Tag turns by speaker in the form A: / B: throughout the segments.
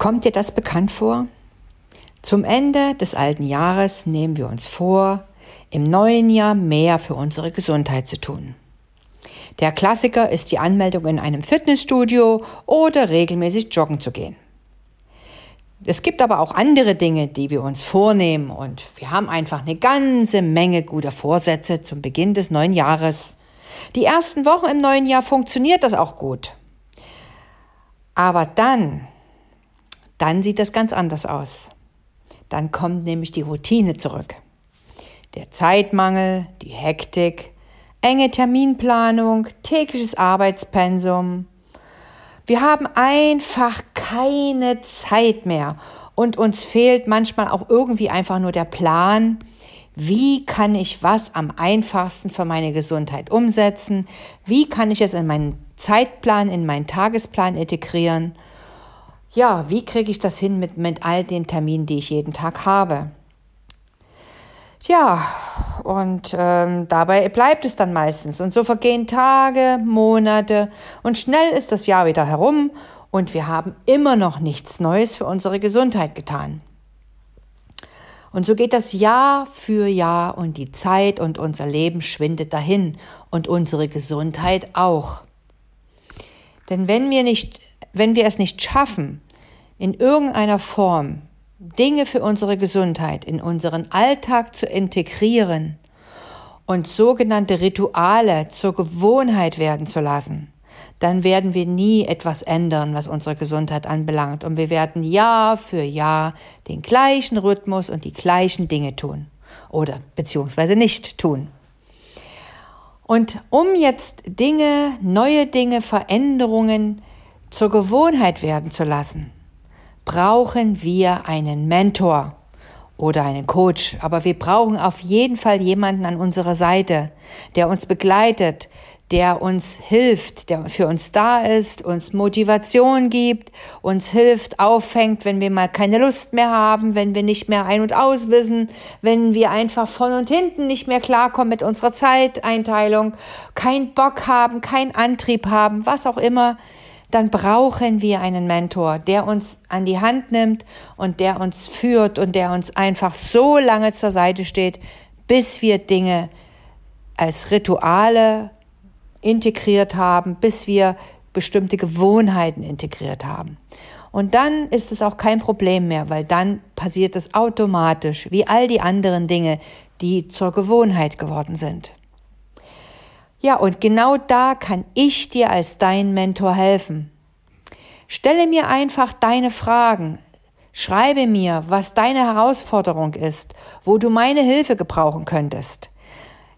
A: Kommt dir das bekannt vor? Zum Ende des alten Jahres nehmen wir uns vor, im neuen Jahr mehr für unsere Gesundheit zu tun. Der Klassiker ist die Anmeldung in einem Fitnessstudio oder regelmäßig joggen zu gehen. Es gibt aber auch andere Dinge, die wir uns vornehmen und wir haben einfach eine ganze Menge guter Vorsätze zum Beginn des neuen Jahres. Die ersten Wochen im neuen Jahr funktioniert das auch gut. Aber dann dann sieht das ganz anders aus. Dann kommt nämlich die Routine zurück. Der Zeitmangel, die Hektik, enge Terminplanung, tägliches Arbeitspensum. Wir haben einfach keine Zeit mehr und uns fehlt manchmal auch irgendwie einfach nur der Plan, wie kann ich was am einfachsten für meine Gesundheit umsetzen, wie kann ich es in meinen Zeitplan, in meinen Tagesplan integrieren ja, wie kriege ich das hin mit, mit all den Terminen, die ich jeden Tag habe? Ja, und ähm, dabei bleibt es dann meistens. Und so vergehen Tage, Monate und schnell ist das Jahr wieder herum und wir haben immer noch nichts Neues für unsere Gesundheit getan. Und so geht das Jahr für Jahr und die Zeit und unser Leben schwindet dahin und unsere Gesundheit auch. Denn wenn wir nicht wenn wir es nicht schaffen, in irgendeiner Form Dinge für unsere Gesundheit in unseren Alltag zu integrieren und sogenannte Rituale zur Gewohnheit werden zu lassen, dann werden wir nie etwas ändern, was unsere Gesundheit anbelangt. Und wir werden Jahr für Jahr den gleichen Rhythmus und die gleichen Dinge tun oder beziehungsweise nicht tun. Und um jetzt Dinge, neue Dinge, Veränderungen zur Gewohnheit werden zu lassen, brauchen wir einen Mentor oder einen Coach, aber wir brauchen auf jeden Fall jemanden an unserer Seite, der uns begleitet, der uns hilft, der für uns da ist, uns Motivation gibt, uns hilft, auffängt, wenn wir mal keine Lust mehr haben, wenn wir nicht mehr ein- und aus wissen, wenn wir einfach von und hinten nicht mehr klarkommen mit unserer Zeiteinteilung, keinen Bock haben, keinen Antrieb haben, was auch immer dann brauchen wir einen Mentor, der uns an die Hand nimmt und der uns führt und der uns einfach so lange zur Seite steht, bis wir Dinge als Rituale integriert haben, bis wir bestimmte Gewohnheiten integriert haben. Und dann ist es auch kein Problem mehr, weil dann passiert es automatisch, wie all die anderen Dinge, die zur Gewohnheit geworden sind. Ja, und genau da kann ich dir als dein Mentor helfen. Stelle mir einfach deine Fragen. Schreibe mir, was deine Herausforderung ist, wo du meine Hilfe gebrauchen könntest.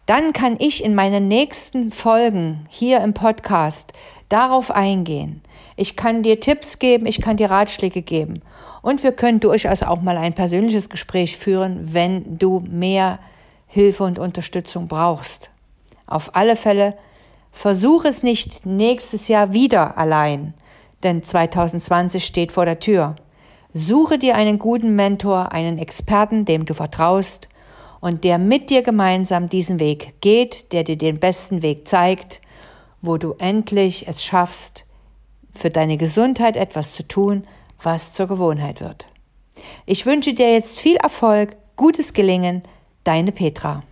A: Dann kann ich in meinen nächsten Folgen hier im Podcast darauf eingehen. Ich kann dir Tipps geben, ich kann dir Ratschläge geben. Und wir können durchaus auch mal ein persönliches Gespräch führen, wenn du mehr Hilfe und Unterstützung brauchst. Auf alle Fälle, versuch es nicht nächstes Jahr wieder allein, denn 2020 steht vor der Tür. Suche dir einen guten Mentor, einen Experten, dem du vertraust und der mit dir gemeinsam diesen Weg geht, der dir den besten Weg zeigt, wo du endlich es schaffst, für deine Gesundheit etwas zu tun, was zur Gewohnheit wird. Ich wünsche dir jetzt viel Erfolg, gutes Gelingen, deine Petra.